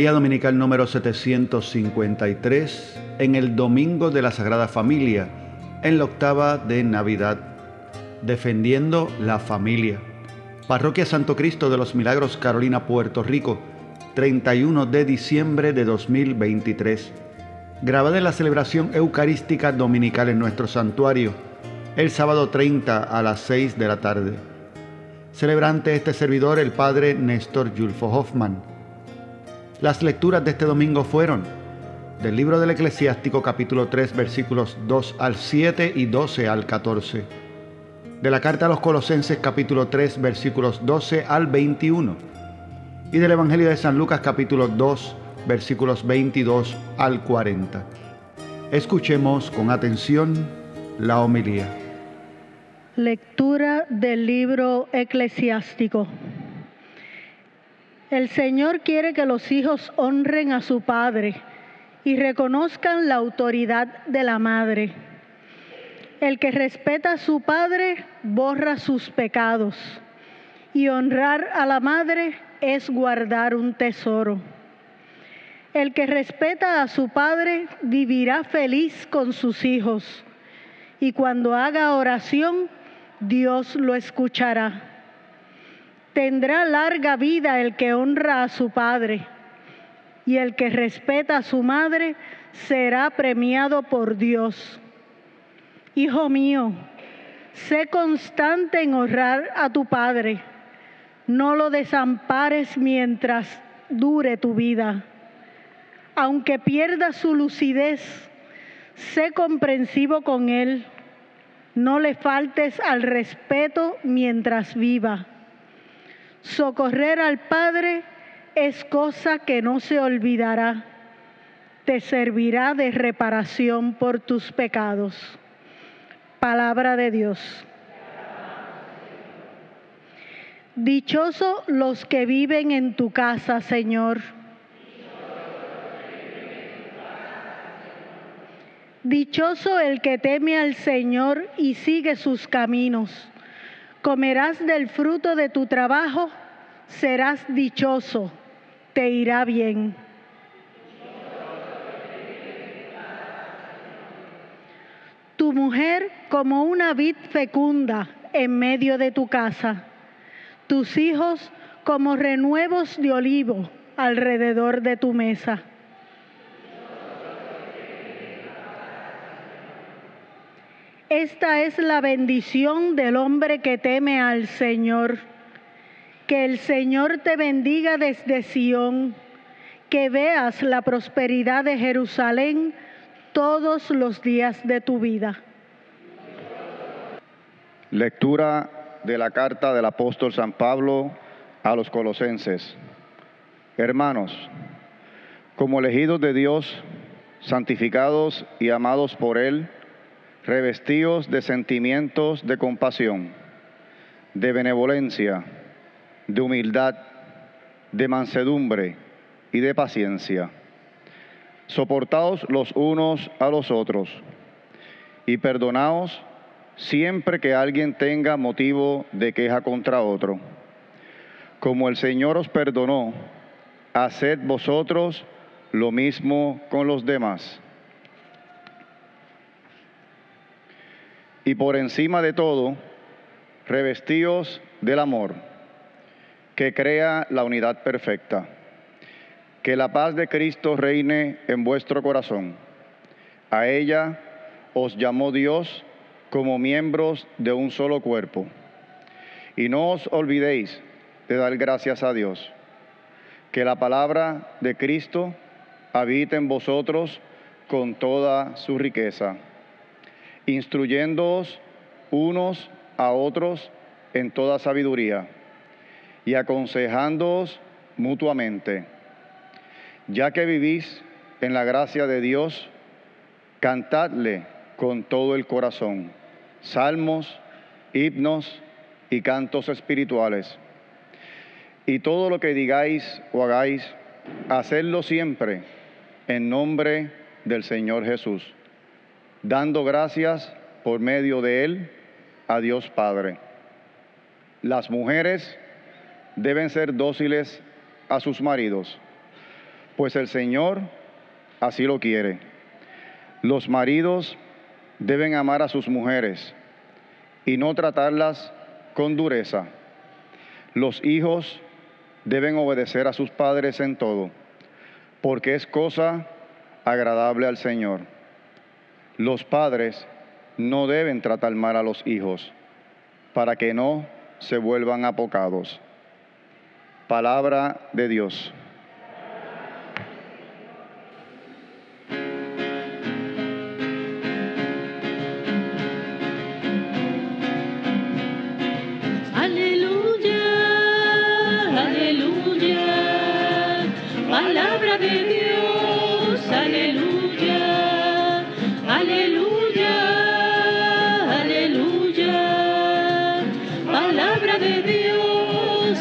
Homilía Dominical número 753 en el Domingo de la Sagrada Familia, en la octava de Navidad, defendiendo la familia. Parroquia Santo Cristo de los Milagros Carolina, Puerto Rico, 31 de diciembre de 2023. Grabada en la celebración eucarística dominical en nuestro santuario, el sábado 30 a las 6 de la tarde. Celebrante este servidor, el Padre Néstor Julfo Hoffman las lecturas de este domingo fueron del libro del Eclesiástico capítulo 3 versículos 2 al 7 y 12 al 14. De la carta a los Colosenses capítulo 3 versículos 12 al 21. Y del Evangelio de San Lucas capítulo 2 versículos 22 al 40. Escuchemos con atención la homilía. Lectura del libro eclesiástico. El Señor quiere que los hijos honren a su padre y reconozcan la autoridad de la madre. El que respeta a su padre borra sus pecados y honrar a la madre es guardar un tesoro. El que respeta a su padre vivirá feliz con sus hijos y cuando haga oración Dios lo escuchará. Tendrá larga vida el que honra a su padre, y el que respeta a su madre será premiado por Dios. Hijo mío, sé constante en honrar a tu padre, no lo desampares mientras dure tu vida. Aunque pierda su lucidez, sé comprensivo con él, no le faltes al respeto mientras viva Socorrer al Padre es cosa que no se olvidará. Te servirá de reparación por tus pecados. Palabra de Dios. Dichoso los que viven en tu casa, Señor. Dichoso el que teme al Señor y sigue sus caminos comerás del fruto de tu trabajo, serás dichoso, te irá bien. Tu mujer como una vid fecunda en medio de tu casa, tus hijos como renuevos de olivo alrededor de tu mesa. Esta es la bendición del hombre que teme al Señor. Que el Señor te bendiga desde Sión, que veas la prosperidad de Jerusalén todos los días de tu vida. Lectura de la carta del apóstol San Pablo a los colosenses. Hermanos, como elegidos de Dios, santificados y amados por Él, revestidos de sentimientos de compasión, de benevolencia, de humildad, de mansedumbre y de paciencia. Soportaos los unos a los otros y perdonaos siempre que alguien tenga motivo de queja contra otro. Como el Señor os perdonó, haced vosotros lo mismo con los demás. Y por encima de todo, revestíos del amor, que crea la unidad perfecta. Que la paz de Cristo reine en vuestro corazón. A ella os llamó Dios como miembros de un solo cuerpo. Y no os olvidéis de dar gracias a Dios. Que la palabra de Cristo habite en vosotros con toda su riqueza instruyéndoos unos a otros en toda sabiduría y aconsejándoos mutuamente. Ya que vivís en la gracia de Dios, cantadle con todo el corazón, salmos, himnos y cantos espirituales. Y todo lo que digáis o hagáis, hacedlo siempre en nombre del Señor Jesús dando gracias por medio de él a Dios Padre. Las mujeres deben ser dóciles a sus maridos, pues el Señor así lo quiere. Los maridos deben amar a sus mujeres y no tratarlas con dureza. Los hijos deben obedecer a sus padres en todo, porque es cosa agradable al Señor. Los padres no deben tratar mal a los hijos, para que no se vuelvan apocados. Palabra de Dios.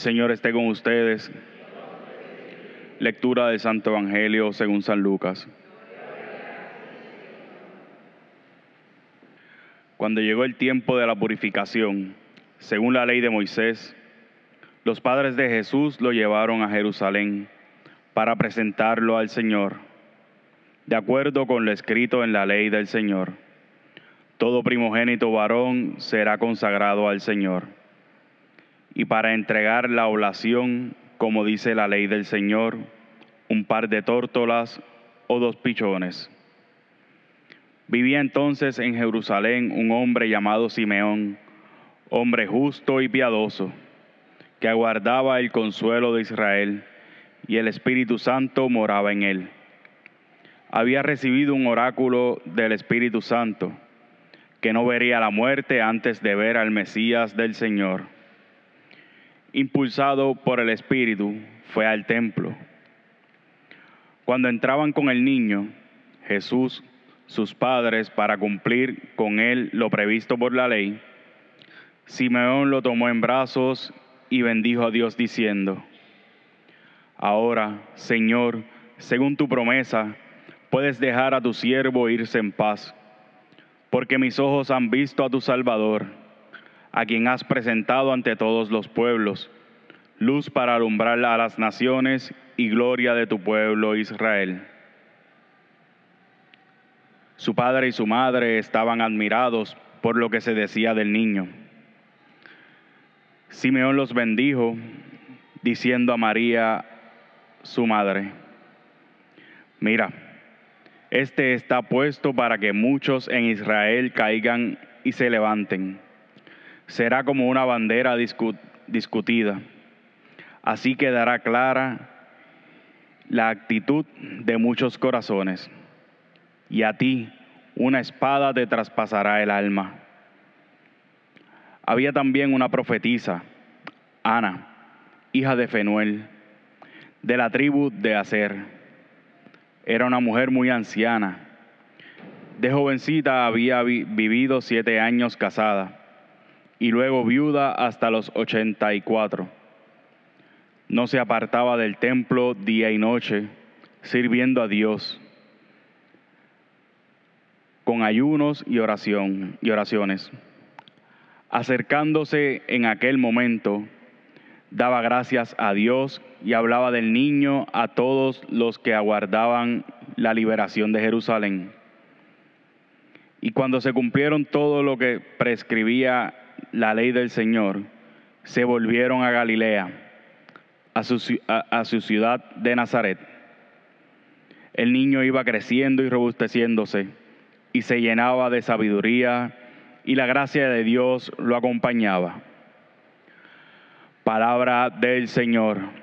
Señor esté con ustedes. Lectura del Santo Evangelio según San Lucas. Cuando llegó el tiempo de la purificación, según la ley de Moisés, los padres de Jesús lo llevaron a Jerusalén para presentarlo al Señor, de acuerdo con lo escrito en la ley del Señor. Todo primogénito varón será consagrado al Señor. Y para entregar la oblación como dice la ley del Señor, un par de tórtolas o dos pichones. Vivía entonces en Jerusalén un hombre llamado Simeón, hombre justo y piadoso, que aguardaba el consuelo de Israel, y el Espíritu Santo moraba en él. Había recibido un oráculo del Espíritu Santo, que no vería la muerte antes de ver al Mesías del Señor impulsado por el Espíritu, fue al templo. Cuando entraban con el niño, Jesús, sus padres, para cumplir con él lo previsto por la ley, Simeón lo tomó en brazos y bendijo a Dios diciendo, Ahora, Señor, según tu promesa, puedes dejar a tu siervo irse en paz, porque mis ojos han visto a tu Salvador a quien has presentado ante todos los pueblos, luz para alumbrar a las naciones y gloria de tu pueblo Israel. Su padre y su madre estaban admirados por lo que se decía del niño. Simeón los bendijo, diciendo a María, su madre, mira, este está puesto para que muchos en Israel caigan y se levanten será como una bandera discutida. Así quedará clara la actitud de muchos corazones. Y a ti una espada te traspasará el alma. Había también una profetisa, Ana, hija de Fenuel, de la tribu de Aser. Era una mujer muy anciana. De jovencita había vivido siete años casada y luego viuda hasta los 84. No se apartaba del templo día y noche, sirviendo a Dios con ayunos y oración y oraciones. Acercándose en aquel momento, daba gracias a Dios y hablaba del niño a todos los que aguardaban la liberación de Jerusalén. Y cuando se cumplieron todo lo que prescribía la ley del Señor, se volvieron a Galilea, a su, su ciudad de Nazaret. El niño iba creciendo y robusteciéndose y se llenaba de sabiduría y la gracia de Dios lo acompañaba. Palabra del Señor.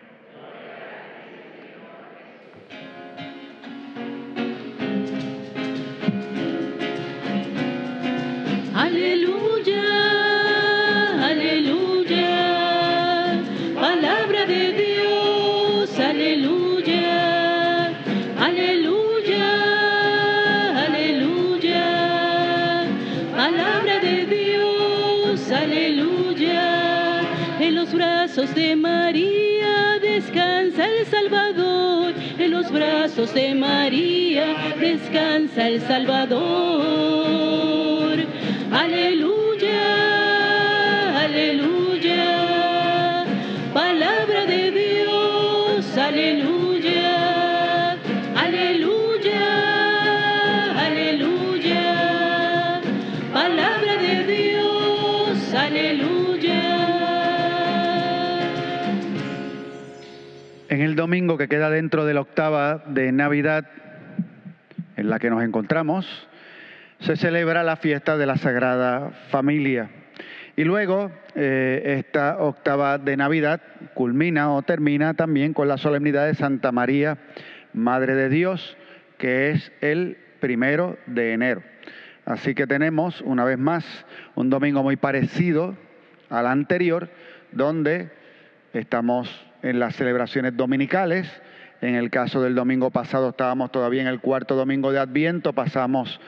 Brazos de María descansa el Salvador. Domingo que queda dentro de la octava de Navidad en la que nos encontramos, se celebra la fiesta de la Sagrada Familia. Y luego eh, esta octava de Navidad culmina o termina también con la solemnidad de Santa María, Madre de Dios, que es el primero de enero. Así que tenemos una vez más un domingo muy parecido al anterior, donde estamos en las celebraciones dominicales. En el caso del domingo pasado estábamos todavía en el cuarto domingo de Adviento, pasamos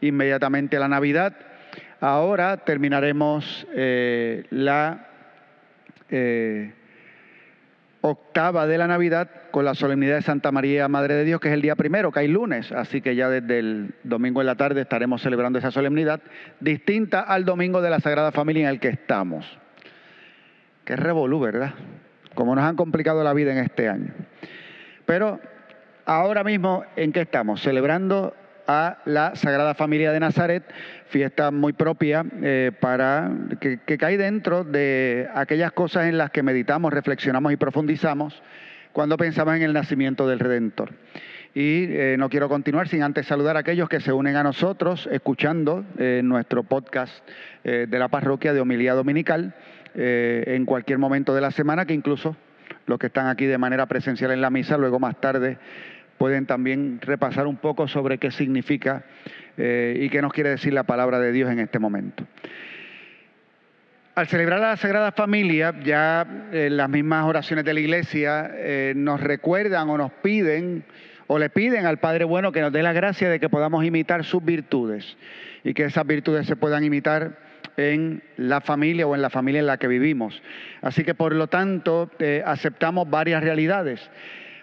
inmediatamente a la Navidad. Ahora terminaremos eh, la eh, octava de la Navidad con la solemnidad de Santa María, Madre de Dios, que es el día primero, que hay lunes, así que ya desde el domingo en la tarde estaremos celebrando esa solemnidad, distinta al domingo de la Sagrada Familia en el que estamos. Qué revolú, ¿verdad? Como nos han complicado la vida en este año. Pero ahora mismo, ¿en qué estamos? Celebrando a la Sagrada Familia de Nazaret, fiesta muy propia eh, para que, que cae dentro de aquellas cosas en las que meditamos, reflexionamos y profundizamos cuando pensamos en el nacimiento del Redentor. Y eh, no quiero continuar sin antes saludar a aquellos que se unen a nosotros escuchando eh, nuestro podcast de la parroquia de homilía dominical eh, en cualquier momento de la semana, que incluso los que están aquí de manera presencial en la misa, luego más tarde pueden también repasar un poco sobre qué significa eh, y qué nos quiere decir la palabra de Dios en este momento. Al celebrar la Sagrada Familia, ya eh, las mismas oraciones de la Iglesia nos recuerdan o nos piden o le piden al Padre Bueno que nos dé la gracia de que podamos imitar sus virtudes y que esas virtudes se puedan imitar en la familia o en la familia en la que vivimos. Así que por lo tanto eh, aceptamos varias realidades.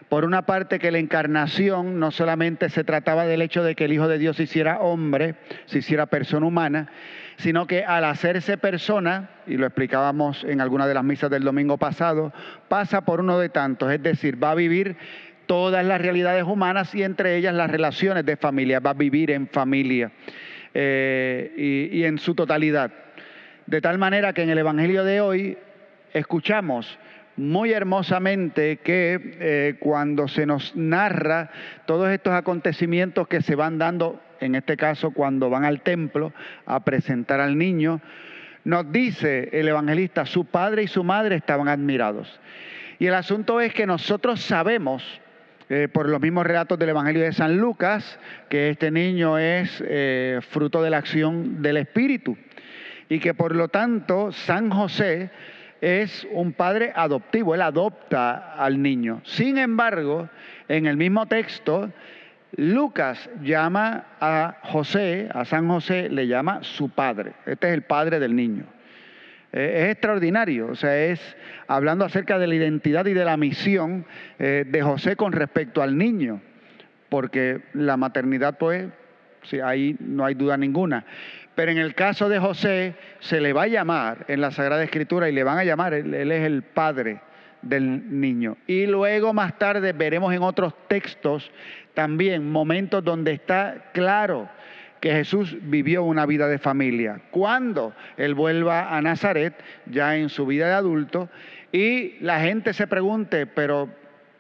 Por una parte que la encarnación no solamente se trataba del hecho de que el Hijo de Dios se hiciera hombre, se hiciera persona humana, sino que al hacerse persona, y lo explicábamos en alguna de las misas del domingo pasado, pasa por uno de tantos, es decir, va a vivir todas las realidades humanas y entre ellas las relaciones de familia, va a vivir en familia eh, y, en su totalidad. De tal manera que en el Evangelio de hoy escuchamos muy hermosamente que eh, cuando se nos narra todos estos acontecimientos que se van dando, en este caso cuando van al templo a presentar al niño, nos dice el evangelista, su padre y su madre estaban admirados. Y el asunto es que nosotros sabemos, eh, por los mismos relatos del Evangelio de San Lucas, que este niño es eh, fruto de la acción del Espíritu y que por lo tanto San José es un padre adoptivo, él adopta al niño. Sin embargo, en el mismo texto, Lucas llama a José, a San José, le llama su padre. Este es el padre del niño. Eh, es extraordinario, o sea, es hablando acerca de la identidad y de la misión eh, de José con respecto al niño, porque la maternidad, pues, sí, ahí no hay duda ninguna. Pero en el caso de José se le va a llamar en la Sagrada Escritura y le van a llamar, él, él, es el padre del niño. Y luego más tarde veremos en otros textos también momentos donde está claro que Jesús vivió una vida de familia. Cuando él vuelva a Nazaret, ya en su vida de adulto, y la gente se pregunte, pero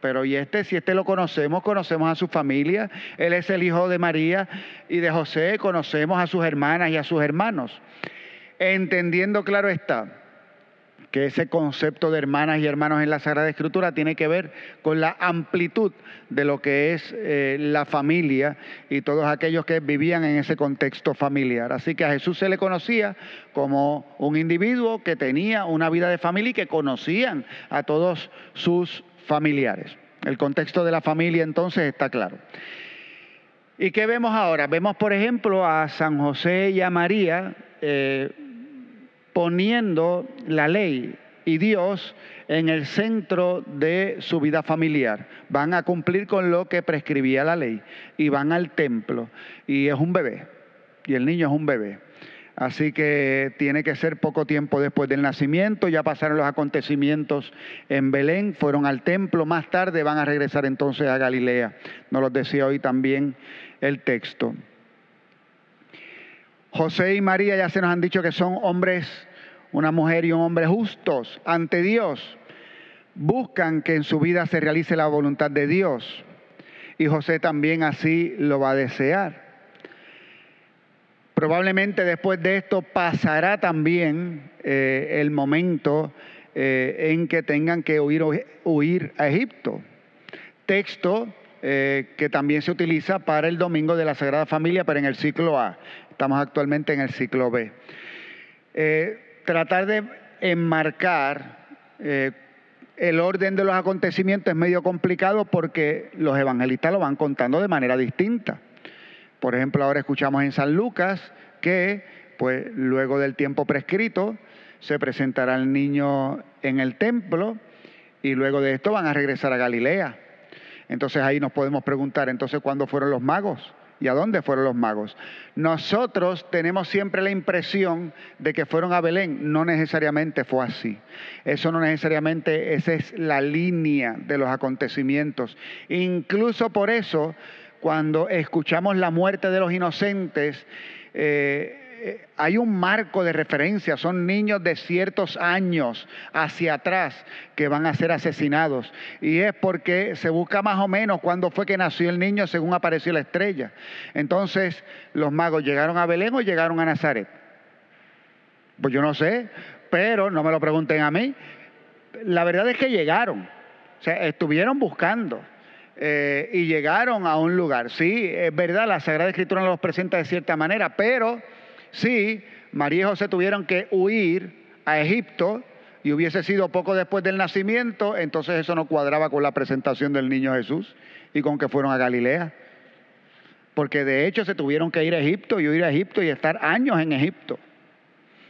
pero y este, si este lo conocemos, conocemos a su familia, él es el hijo de María y de José, conocemos a sus hermanas y a sus hermanos. Entendiendo, claro está, que ese concepto de hermanas y hermanos en la Sagrada Escritura tiene que ver con la amplitud de lo que es eh, la familia y todos aquellos que vivían en ese contexto familiar. Así que a Jesús se le conocía como un individuo que tenía una vida de familia y que conocían a todos sus familiares. El contexto de la familia entonces está claro. ¿Y qué vemos ahora? Vemos, por ejemplo, a San José y a María eh, poniendo la ley y Dios en el centro de su vida familiar. Van a cumplir con lo que prescribía la ley y van al templo y es un bebé y el niño es un bebé. Así que tiene que ser poco tiempo después del nacimiento, ya pasaron los acontecimientos en Belén, fueron al templo, más tarde van a regresar entonces a Galilea. Nos lo decía hoy también el texto. José y María ya se nos han dicho que son hombres, una mujer y un hombre justos ante Dios. Buscan que en su vida se realice la voluntad de Dios. Y José también así lo va a desear. Probablemente después de esto pasará también eh, el momento eh, en que tengan que huir, a Egipto. Texto eh, que también se utiliza para el Domingo de la Sagrada Familia, pero en el ciclo A. Estamos actualmente en el ciclo B. tratar de enmarcar el orden de los acontecimientos es medio complicado porque los evangelistas lo van contando de manera distinta. Por ejemplo, ahora escuchamos en San Lucas que, pues, luego del tiempo prescrito, se presentará el niño en el templo y luego de esto van a regresar a Galilea. Entonces ahí nos podemos preguntar, entonces, ¿cuándo fueron los magos? ¿Y a dónde fueron los magos? Nosotros tenemos siempre la impresión de que fueron a Belén. No necesariamente fue así. Eso no necesariamente, esa es la línea de los acontecimientos. Incluso por eso cuando escuchamos la muerte de los inocentes, eh, hay un marco de referencia, son niños de ciertos años hacia atrás que van a ser asesinados. Y es porque se busca más o menos cuándo fue que nació el niño según apareció la estrella. Entonces, los magos llegaron a Belén o llegaron a Nazaret. Pues yo no sé, pero no me lo pregunten a mí. La verdad es que llegaron, o sea, estuvieron buscando. Eh, y llegaron a un lugar. Sí, es verdad, la Sagrada Escritura los presenta de cierta manera, pero sí, María y José tuvieron que huir a Egipto y hubiese sido poco después del nacimiento, entonces eso no cuadraba con la presentación del niño Jesús y con que fueron a Galilea. Porque de hecho se tuvieron que ir a Egipto y huir a Egipto y estar años en Egipto.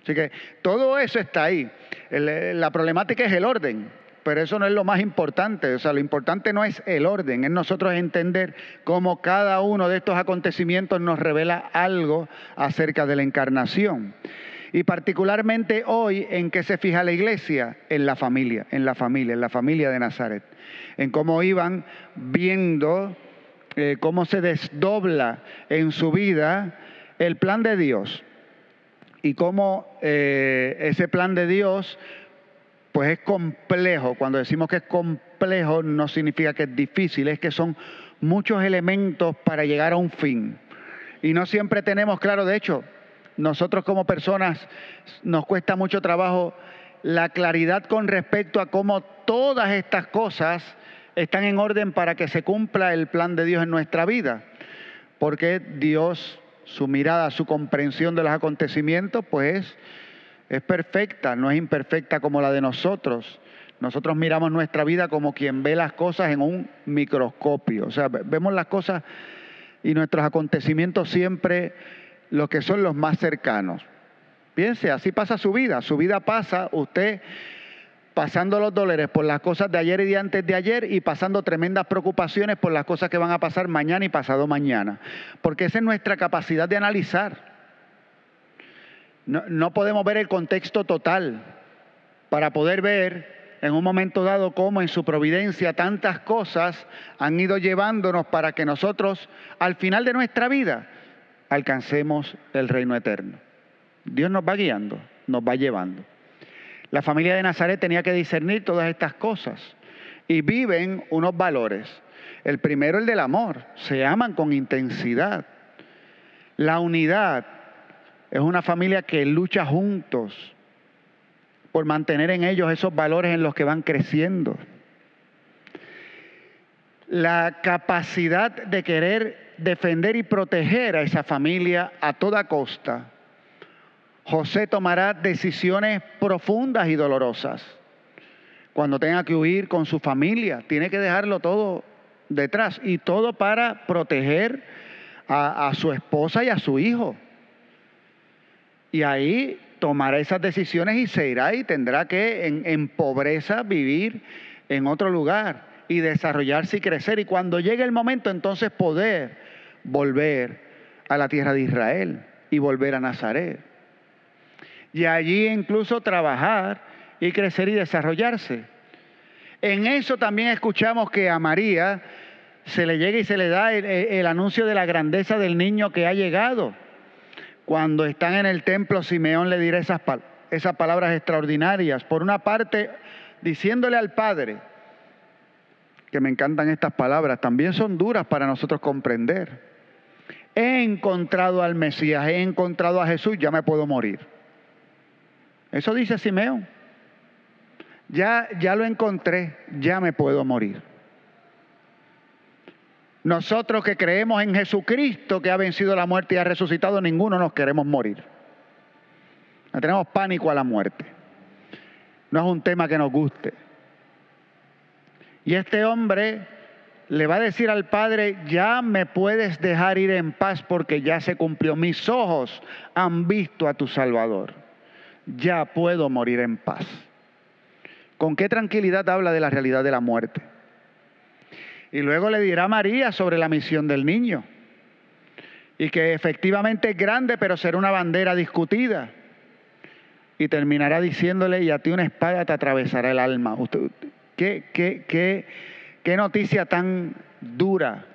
Así que todo eso está ahí. la problemática es el orden pero eso no es lo más importante. O sea, lo importante no es el orden, es nosotros entender cómo cada uno de estos acontecimientos nos revela algo acerca de la encarnación. Y particularmente hoy, ¿en qué se fija la iglesia? En la familia, en la familia, en la familia de Nazaret. En cómo iban viendo eh, cómo se desdobla en su vida el plan de Dios. Y cómo eh, ese plan de Dios pues es complejo. Cuando decimos que es complejo no significa que es difícil, es que son muchos elementos para llegar a un fin. Y no siempre tenemos claro, de hecho, nosotros como personas nos cuesta mucho trabajo la claridad con respecto a cómo todas estas cosas están en orden para que se cumpla el plan de Dios en nuestra vida. Porque Dios, su mirada, su comprensión de los acontecimientos, pues es perfecta, no es imperfecta como la de nosotros. Nosotros miramos nuestra vida como quien ve las cosas en un microscopio. O sea, vemos las cosas y nuestros acontecimientos siempre los que son los más cercanos. Piense, así pasa su vida. Su vida pasa, usted pasando los dólares por las cosas de ayer y de antes de ayer y pasando tremendas preocupaciones por las cosas que van a pasar mañana y pasado mañana. Porque esa es nuestra capacidad de analizar. No, podemos ver el contexto total para poder ver en un momento dado cómo en su providencia tantas cosas han ido llevándonos para que nosotros al final de nuestra vida alcancemos el reino eterno. Dios nos va guiando, nos va llevando. La familia de Nazaret tenía que discernir todas estas cosas y viven unos valores. El primero, el del amor. Se aman con intensidad. La unidad, es una familia que lucha juntos por mantener en ellos esos valores en los que van creciendo. La capacidad de querer defender y proteger a esa familia a toda costa. José tomará decisiones profundas y dolorosas. Cuando tenga que huir con su familia, tiene que dejarlo todo detrás y todo para proteger a, su esposa y a su hijo. Y ahí tomará esas decisiones y se irá y tendrá que en, pobreza vivir en otro lugar y desarrollarse y crecer. Y cuando llegue el momento, entonces poder volver a la tierra de Israel y volver a Nazaret. Y allí incluso trabajar y crecer y desarrollarse. En eso también escuchamos que a María se le llega y se le da el, anuncio de la grandeza del niño que ha llegado. Cuando están en el templo, Simeón le dirá esas, esas palabras extraordinarias. Por una parte, diciéndole al Padre, que me encantan estas palabras, también son duras para nosotros comprender. He encontrado al Mesías, he encontrado a Jesús, ya me puedo morir. Eso dice Simeón. Ya, ya lo encontré, ya me puedo morir. Nosotros que creemos en Jesucristo que ha vencido la muerte y ha resucitado, ninguno nos queremos morir. No tenemos pánico a la muerte. No es un tema que nos guste. Y este hombre le va a decir al Padre, ya me puedes dejar ir en paz porque ya se cumplió. Mis ojos han visto a tu Salvador. Ya puedo morir en paz. ¿Con qué tranquilidad habla de la realidad de la muerte? Y luego le dirá María sobre la misión del niño. Y que efectivamente es grande, pero será una bandera discutida. Y terminará diciéndole, y a ti una espada te atravesará el alma. qué, qué, qué, qué noticia tan dura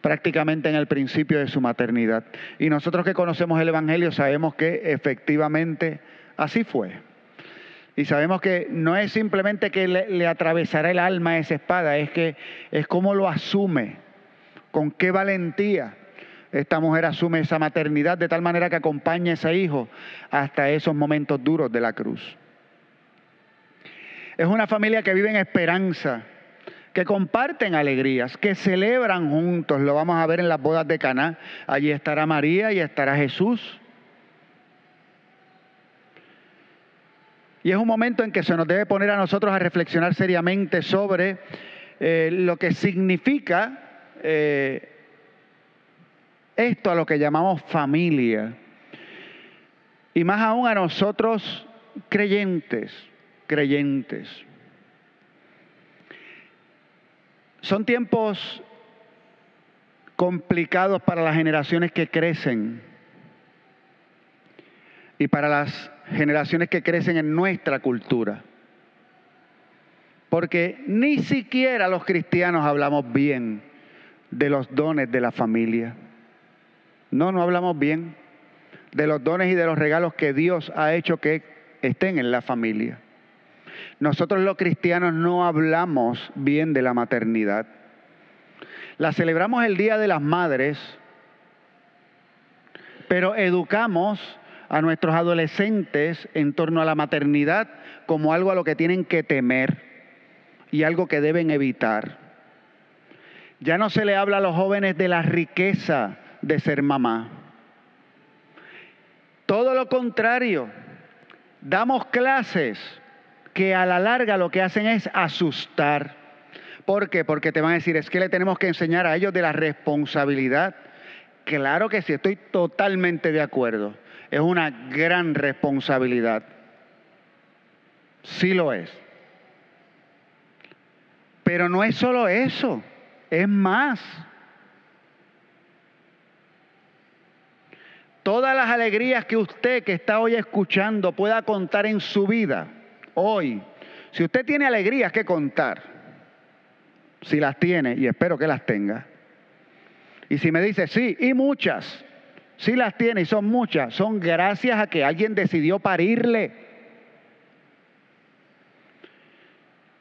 prácticamente en el principio de su maternidad. Y nosotros que conocemos el Evangelio sabemos que efectivamente así fue. Y sabemos que no es simplemente que le, atravesará el alma esa espada, es que es como lo asume, con qué valentía esta mujer asume esa maternidad de tal manera que acompaña a ese hijo hasta esos momentos duros de la cruz. Es una familia que vive en esperanza, que comparten alegrías, que celebran juntos. Lo vamos a ver en las bodas de Caná. Allí estará María y estará Jesús. Y es un momento en que se nos debe poner a nosotros a reflexionar seriamente sobre eh, lo que significa eh, esto a lo que llamamos familia. Y más aún a nosotros creyentes, creyentes. Son tiempos complicados para las generaciones que crecen y para las generaciones que crecen en nuestra cultura. Porque ni siquiera los cristianos hablamos bien de los dones de la familia. No, no hablamos bien de los dones y de los regalos que Dios ha hecho que estén en la familia. Nosotros los cristianos no hablamos bien de la maternidad. La celebramos el Día de las Madres, pero educamos a nuestros adolescentes en torno a la maternidad como algo a lo que tienen que temer y algo que deben evitar. Ya no se le habla a los jóvenes de la riqueza de ser mamá. Todo lo contrario, damos clases que a la larga lo que hacen es asustar. ¿Por qué? Porque te van a decir, es que le tenemos que enseñar a ellos de la responsabilidad. Claro que sí, estoy totalmente de acuerdo es una gran responsabilidad. Sí lo es. Pero no es solo eso, es más. Todas las alegrías que usted que está hoy escuchando pueda contar en su vida, hoy, si usted tiene alegrías que contar, si las tiene, y espero que las tenga, y si me dice sí, y muchas, si las tiene y son muchas, son gracias a que alguien decidió parirle.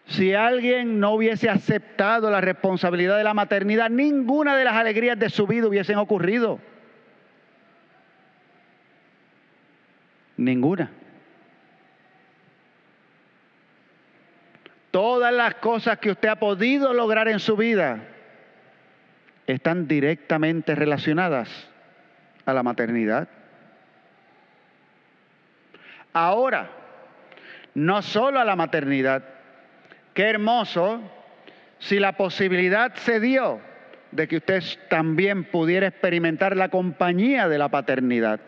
Si alguien no hubiese aceptado la responsabilidad de la maternidad, ninguna de las alegrías de su vida hubiesen ocurrido. Ninguna. Todas las cosas que usted ha podido lograr en su vida están directamente relacionadas a la maternidad. Ahora, no solo a la maternidad, qué hermoso si la posibilidad se dio de que usted también pudiera experimentar la compañía de la paternidad.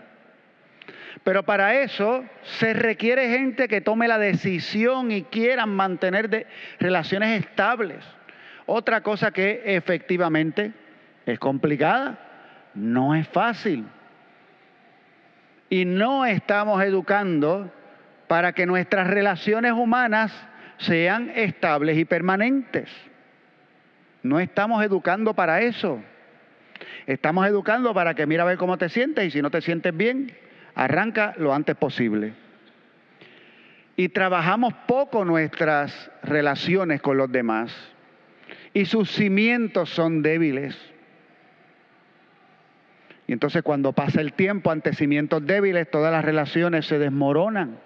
Pero para eso se requiere gente que tome la decisión y quieran mantener relaciones estables. Otra cosa que efectivamente es complicada, no es fácil. Y no estamos educando para que nuestras relaciones humanas sean estables y permanentes. No estamos educando para eso. Estamos educando para que mira a ver cómo te sientes y si no te sientes bien, arranca lo antes posible. Y trabajamos poco nuestras relaciones con los demás. Y sus cimientos son débiles. Y entonces cuando pasa el tiempo ante cimientos débiles, todas las relaciones se desmoronan.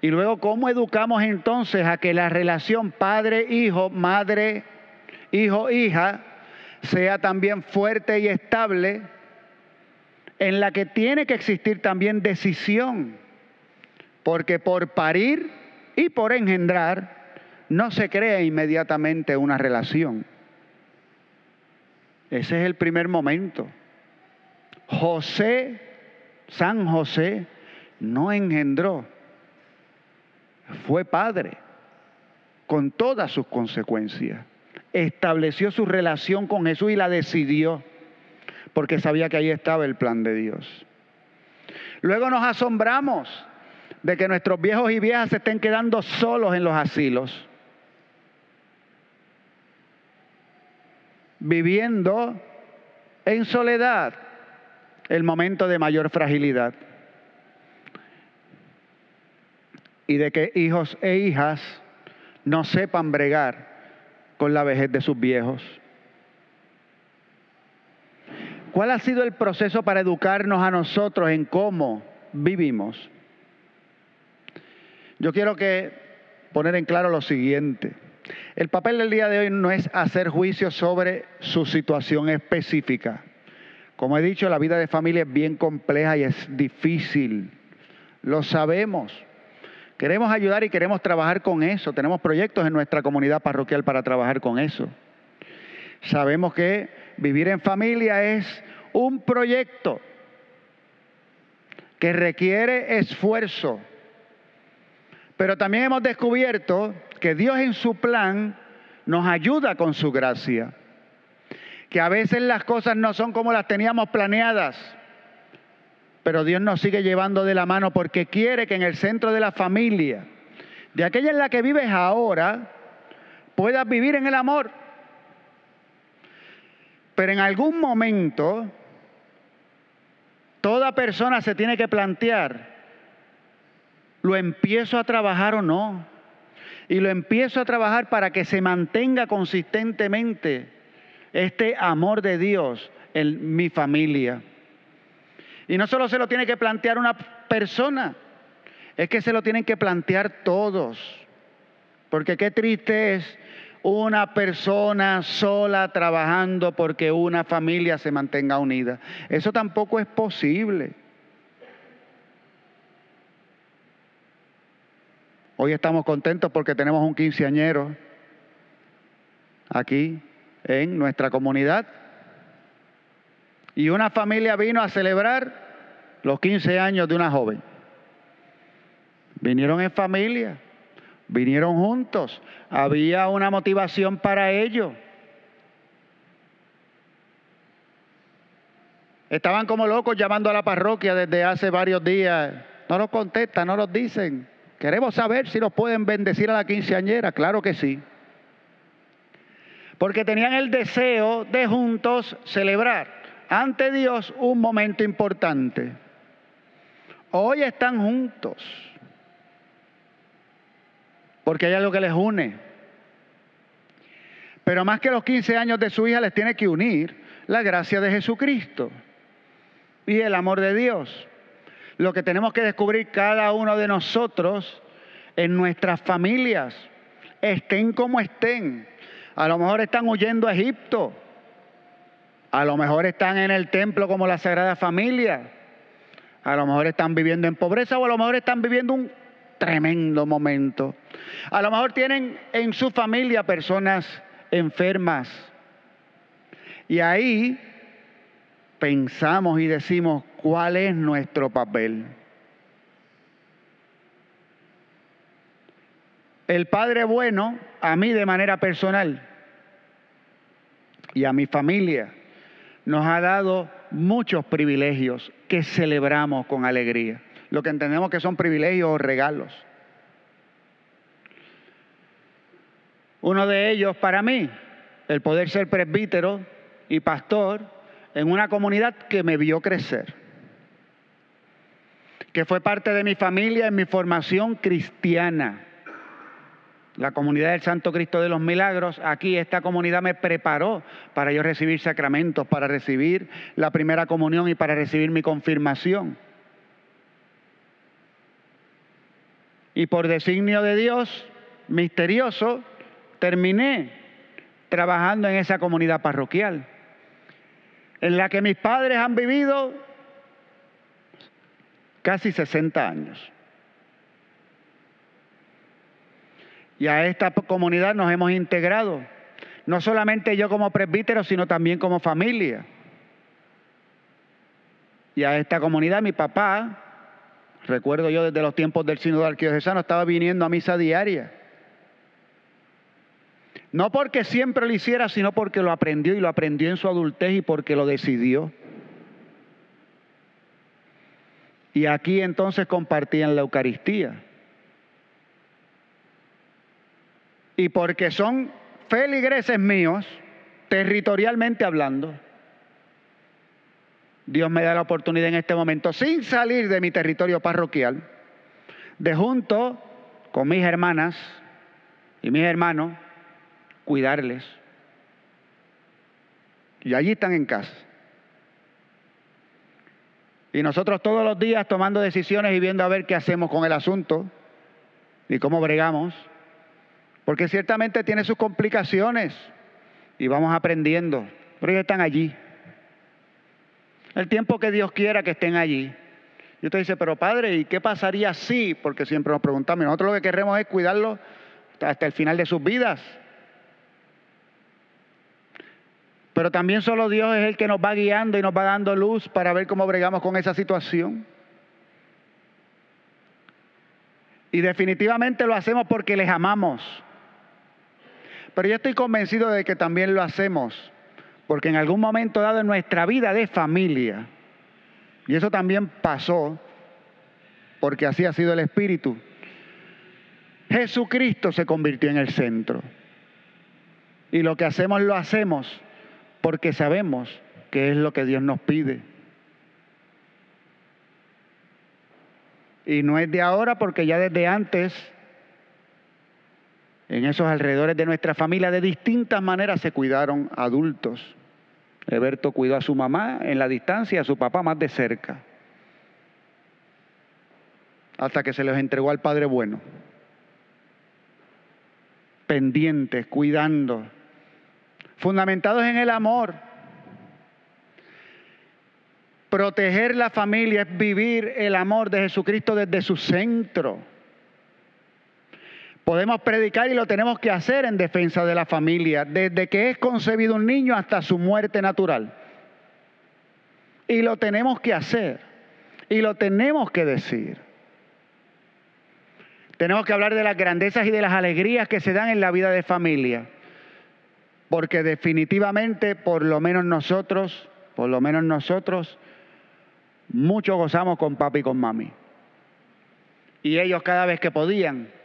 Y luego, ¿cómo educamos entonces a que la relación padre-hijo, madre-hijo-hija sea también fuerte y estable, en la que tiene que existir también decisión? Porque por parir y por engendrar no se crea inmediatamente una relación. Ese es el primer momento. José, San José, no engendró, fue padre con todas sus consecuencias. Estableció su relación con Jesús y la decidió, porque sabía que ahí estaba el plan de Dios. Luego nos asombramos de que nuestros viejos y viejas se estén quedando solos en los asilos, viviendo en soledad el momento de mayor fragilidad. Y de que hijos e hijas no sepan bregar con la vejez de sus viejos. ¿Cuál ha sido el proceso para educarnos a nosotros en cómo vivimos? Yo quiero que poner en claro lo siguiente. El papel del día de hoy no es hacer juicio sobre su situación específica. Como he dicho, la vida de familia es bien compleja y es difícil. Lo sabemos. Queremos ayudar y queremos trabajar con eso. Tenemos proyectos en nuestra comunidad parroquial para trabajar con eso. Sabemos que vivir en familia es un proyecto que requiere esfuerzo. Pero también hemos descubierto que Dios en su plan nos ayuda con su gracia que a veces las cosas no son como las teníamos planeadas, pero Dios nos sigue llevando de la mano porque quiere que en el centro de la familia, de aquella en la que vives ahora, puedas vivir en el amor. Pero en algún momento, toda persona se tiene que plantear, ¿lo empiezo a trabajar o no? Y lo empiezo a trabajar para que se mantenga consistentemente este amor de Dios en mi familia. Y no solo se lo tiene que plantear una persona, es que se lo tienen que plantear todos. Porque qué triste es una persona sola trabajando porque una familia se mantenga unida. Eso tampoco es posible. Hoy estamos contentos porque tenemos un quinceañero aquí en nuestra comunidad. Y una familia vino a celebrar los 15 años de una joven. Vinieron en familia, vinieron juntos, había una motivación para ello. Estaban como locos llamando a la parroquia desde hace varios días. No nos contestan, no nos dicen. Queremos saber si nos pueden bendecir a la quinceañera. Claro que sí porque tenían el deseo de juntos celebrar ante Dios un momento importante. Hoy están juntos, porque hay algo que les une. Pero más que los 15 años de su hija les tiene que unir la gracia de Jesucristo y el amor de Dios. Lo que tenemos que descubrir cada uno de nosotros en nuestras familias, estén como estén, a lo mejor están huyendo a Egipto. A lo mejor están en el templo como la Sagrada Familia. A lo mejor están viviendo en pobreza o a lo mejor están viviendo un tremendo momento. A lo mejor tienen en su familia personas enfermas. Y ahí pensamos y decimos cuál es nuestro papel. El Padre bueno, a mí de manera personal y a mi familia, nos ha dado muchos privilegios que celebramos con alegría. Lo que entendemos que son privilegios o regalos. Uno de ellos para mí, el poder ser presbítero y pastor en una comunidad que me vio crecer, que fue parte de mi familia en mi formación cristiana. La comunidad del Santo Cristo de los Milagros, aquí esta comunidad me preparó para yo recibir sacramentos, para recibir la primera comunión y para recibir mi confirmación. Y por designio de Dios misterioso, terminé trabajando en esa comunidad parroquial, en la que mis padres han vivido casi 60 años. Y a esta comunidad nos hemos integrado, no solamente yo como presbítero, sino también como familia. Y a esta comunidad mi papá, recuerdo yo desde los tiempos del sínodo arquidiocesano, estaba viniendo a misa diaria. No porque siempre lo hiciera, sino porque lo aprendió y lo aprendió en su adultez y porque lo decidió. Y aquí entonces compartían la Eucaristía. Y porque son feligreses míos, territorialmente hablando, Dios me da la oportunidad en este momento, sin salir de mi territorio parroquial, de junto con mis hermanas y mis hermanos, cuidarles. Y allí están en casa. Y nosotros todos los días tomando decisiones y viendo a ver qué hacemos con el asunto y cómo bregamos porque ciertamente tiene sus complicaciones y vamos aprendiendo, pero ellos están allí. El tiempo que Dios quiera que estén allí. Y usted dice, pero padre, ¿y qué pasaría si? Porque siempre nos preguntamos, nosotros lo que queremos es cuidarlos hasta el final de sus vidas. Pero también solo Dios es el que nos va guiando y nos va dando luz para ver cómo bregamos con esa situación. Y definitivamente lo hacemos porque les amamos. Pero yo estoy convencido de que también lo hacemos, porque en algún momento dado en nuestra vida de familia, y eso también pasó, porque así ha sido el Espíritu, Jesucristo se convirtió en el centro. Y lo que hacemos lo hacemos porque sabemos que es lo que Dios nos pide. Y no es de ahora porque ya desde antes en esos alrededores de nuestra familia de distintas maneras se cuidaron adultos. Eberto cuidó a su mamá en la distancia, a su papá más de cerca, hasta que se les entregó al Padre Bueno. Pendientes, cuidando, fundamentados en el amor. Proteger la familia es vivir el amor de Jesucristo desde su centro. Podemos predicar y lo tenemos que hacer en defensa de la familia, desde que es concebido un niño hasta su muerte natural. Y lo tenemos que hacer. Y lo tenemos que decir. Tenemos que hablar de las grandezas y de las alegrías que se dan en la vida de familia. Porque definitivamente, por lo menos nosotros, por lo menos nosotros, mucho gozamos con papi y con mami. Y ellos cada vez que podían,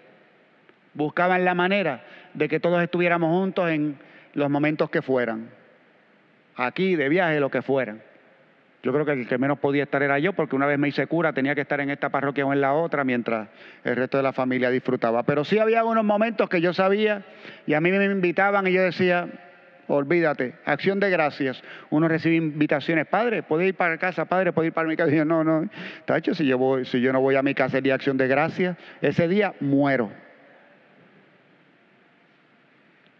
buscaban la manera de que todos estuviéramos juntos en los momentos que fueran, aquí, de viaje, lo que fueran. Yo creo que el que menos podía estar era yo, porque una vez me hice cura, tenía que estar en esta parroquia o en la otra, mientras el resto de la familia disfrutaba. Pero sí había unos momentos que yo sabía, y a mí me invitaban y yo decía, olvídate, acción de gracias. Uno recibe invitaciones, padre, ¿puede ir para casa? Padre, ¿puede ir para mi casa? Y yo, no, no, tacho, si yo, voy, si yo no voy a mi casa el día acción de gracias, ese día muero.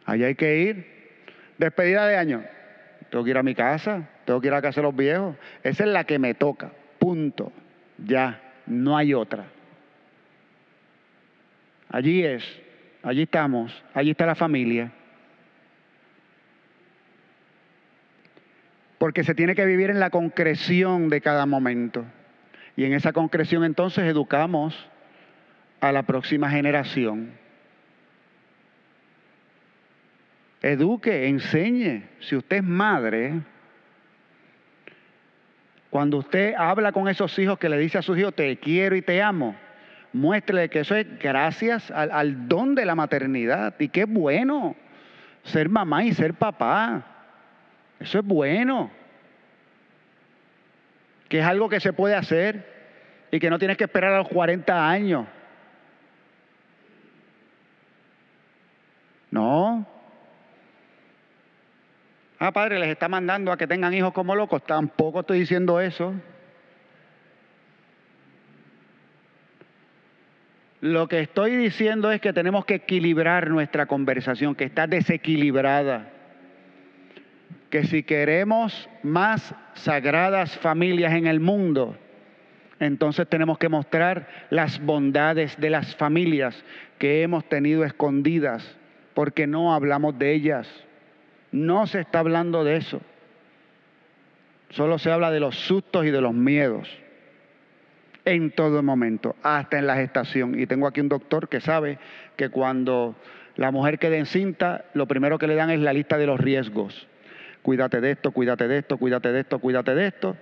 Allá hay que ir. Despedida de año. Tengo que ir a mi casa, tengo que ir a casa de los viejos. Esa es la que me toca. Punto. Ya, no hay otra. Allí es, allí estamos, allí está la familia. porque se tiene que vivir en la concreción de cada momento. Y en esa concreción entonces educamos a la próxima generación. Eduque, enseñe. Si usted es madre, cuando usted habla con esos hijos que le dice a sus hijos, te quiero y te amo, muéstrele que eso es gracias al, al don de la maternidad. Y qué bueno ser mamá y ser papá. Eso es bueno. Que es algo que se puede hacer y que no tienes que esperar a los 40 años. No. Ah, padre, les está mandando a que tengan hijos como locos. Tampoco estoy diciendo eso. Lo que estoy diciendo es que tenemos que equilibrar nuestra conversación, que está desequilibrada. Que si queremos más sagradas familias en el mundo, entonces tenemos que mostrar las bondades de las familias que hemos tenido escondidas, porque no hablamos de ellas. No se está hablando de eso. Solo se habla de los sustos y de los miedos en todo momento, hasta en la gestación. Y tengo aquí un doctor que sabe que cuando la mujer queda encinta, lo primero que le dan es la lista de los riesgos. Cuídate de esto, cuídate de esto, cuídate de esto, cuídate de esto.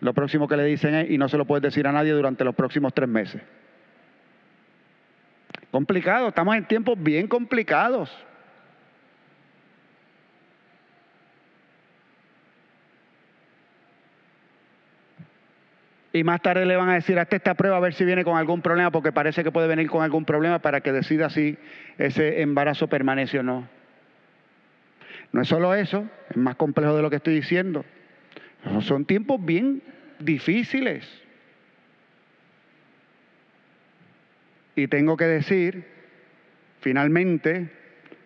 Lo próximo que le dicen es, y no se lo puedes decir a nadie durante los próximos tres meses. Complicado, estamos en tiempos bien complicados. Y más tarde le van a decir, hazte esta prueba a ver si viene con algún problema, porque parece que puede venir con algún problema para que decida si ese embarazo permanece o no. No es solo eso, es más complejo de lo que estoy diciendo. Son tiempos bien difíciles. Y tengo que decir, finalmente,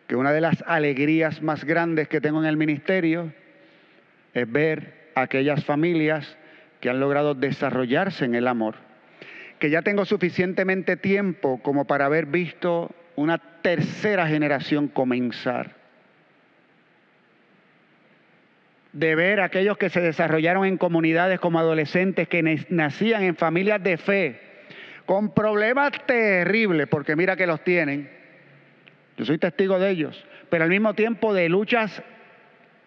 que una de las alegrías más grandes que tengo en el ministerio es ver aquellas familias que han logrado desarrollarse en el amor, que ya tengo suficientemente tiempo como para haber visto una tercera generación comenzar. De ver a aquellos que se desarrollaron en comunidades como adolescentes, que nacían en familias de fe, con problemas terribles, porque mira que los tienen. Yo soy testigo de ellos, pero al mismo tiempo de luchas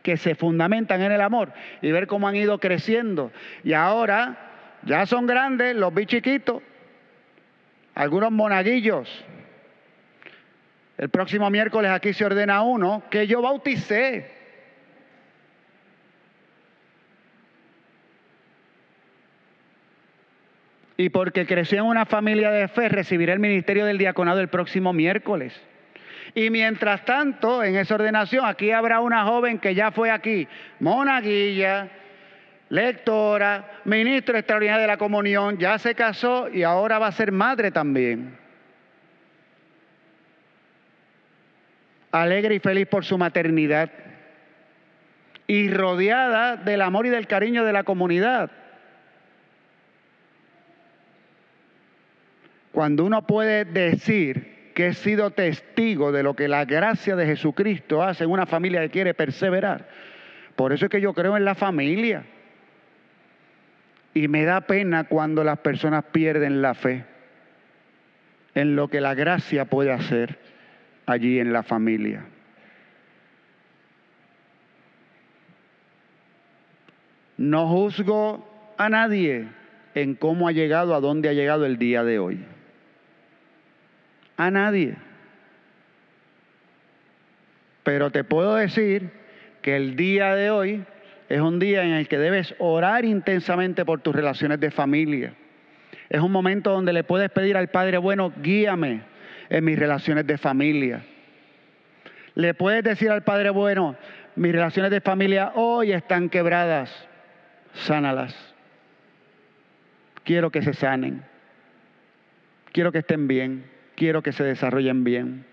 que se fundamentan en el amor y ver cómo han ido creciendo. Y ahora ya son grandes, los vi chiquitos, algunos monaguillos. El próximo miércoles aquí se ordena uno que yo bauticé. Y porque creció en una familia de fe, recibiré el ministerio del diaconado el próximo miércoles. Y mientras tanto, en esa ordenación, aquí habrá una joven que ya fue aquí, monaguilla, lectora, ministro extraordinario de la comunión, ya se casó y ahora va a ser madre también. Alegre y feliz por su maternidad y rodeada del amor y del cariño de la comunidad. Cuando uno puede decir que he sido testigo de lo que la gracia de Jesucristo hace en una familia que quiere perseverar. Por eso es que yo creo en la familia. Y me da pena cuando las personas pierden la fe en lo que la gracia puede hacer allí en la familia. No juzgo a nadie en cómo ha llegado, a dónde ha llegado el día de hoy a nadie. Pero te puedo decir que el día de hoy es un día en el que debes orar intensamente por tus relaciones de familia. Es un momento donde le puedes pedir al Padre bueno, guíame en mis relaciones de familia. Le puedes decir al Padre bueno, mis relaciones de familia hoy están quebradas, sánalas. Quiero que se sanen. Quiero que estén bien quiero que se desarrollen bien.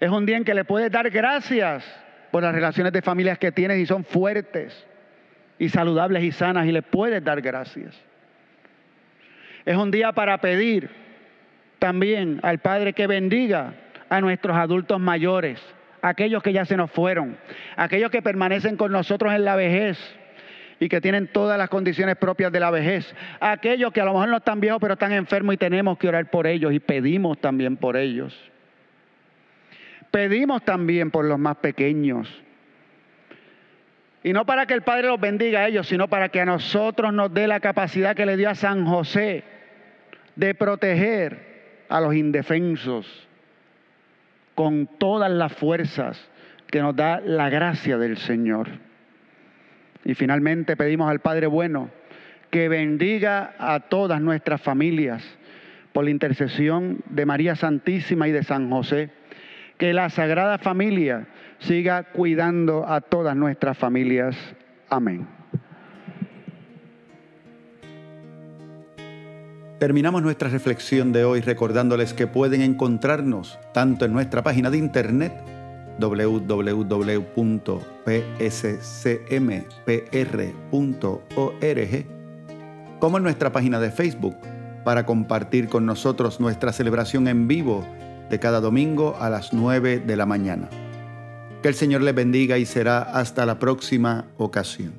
Es un día en que le puedes dar gracias por las relaciones de familias que tienes y son fuertes y saludables y sanas y le puedes dar gracias. Es un día para pedir también al Padre que bendiga a nuestros adultos mayores, aquellos que ya se nos fueron, aquellos que permanecen con nosotros en la vejez y que tienen todas las condiciones propias de la vejez, aquellos que a lo mejor no están viejos pero están enfermos y tenemos que orar por ellos y pedimos también por ellos. Pedimos también por los más pequeños. Y no para que el Padre los bendiga a ellos, sino para que a nosotros nos dé la capacidad que le dio a San José de proteger a los indefensos con todas las fuerzas que nos da la gracia del Señor. Y finalmente pedimos al Padre Bueno que bendiga a todas nuestras familias por la intercesión de María Santísima y de San José que la Sagrada Familia siga cuidando a todas nuestras familias. Amén. Terminamos nuestra reflexión de hoy recordándoles que pueden encontrarnos tanto en nuestra página de internet www.pscmpr.org como en nuestra página de Facebook para compartir con nosotros nuestra celebración en vivo de cada domingo a las 9 de la mañana. Que el Señor les bendiga y será hasta la próxima ocasión.